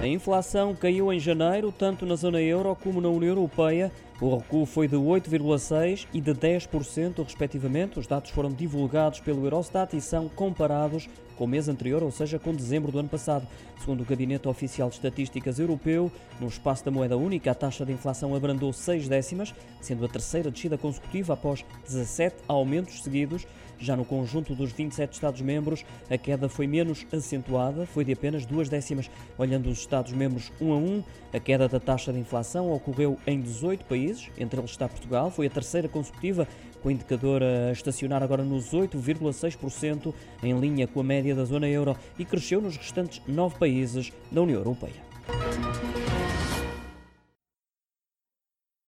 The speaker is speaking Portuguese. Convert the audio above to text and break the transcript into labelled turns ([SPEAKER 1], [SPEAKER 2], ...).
[SPEAKER 1] A inflação caiu em janeiro, tanto na zona euro como na União Europeia. O recuo foi de 8,6% e de 10%, respectivamente. Os dados foram divulgados pelo Eurostat e são comparados com o mês anterior, ou seja, com dezembro do ano passado. Segundo o Gabinete Oficial de Estatísticas Europeu, no espaço da moeda única, a taxa de inflação abrandou 6 décimas, sendo a terceira descida consecutiva após 17 aumentos seguidos. Já no conjunto dos 27 Estados-membros, a queda foi menos acentuada, foi de apenas duas décimas. Olhando os Estados-membros um a um, a queda da taxa de inflação ocorreu em 18 países, entre eles está Portugal, foi a terceira consecutiva, com o indicador a estacionar agora nos 8,6%, em linha com a média da zona euro, e cresceu nos restantes nove países da União Europeia.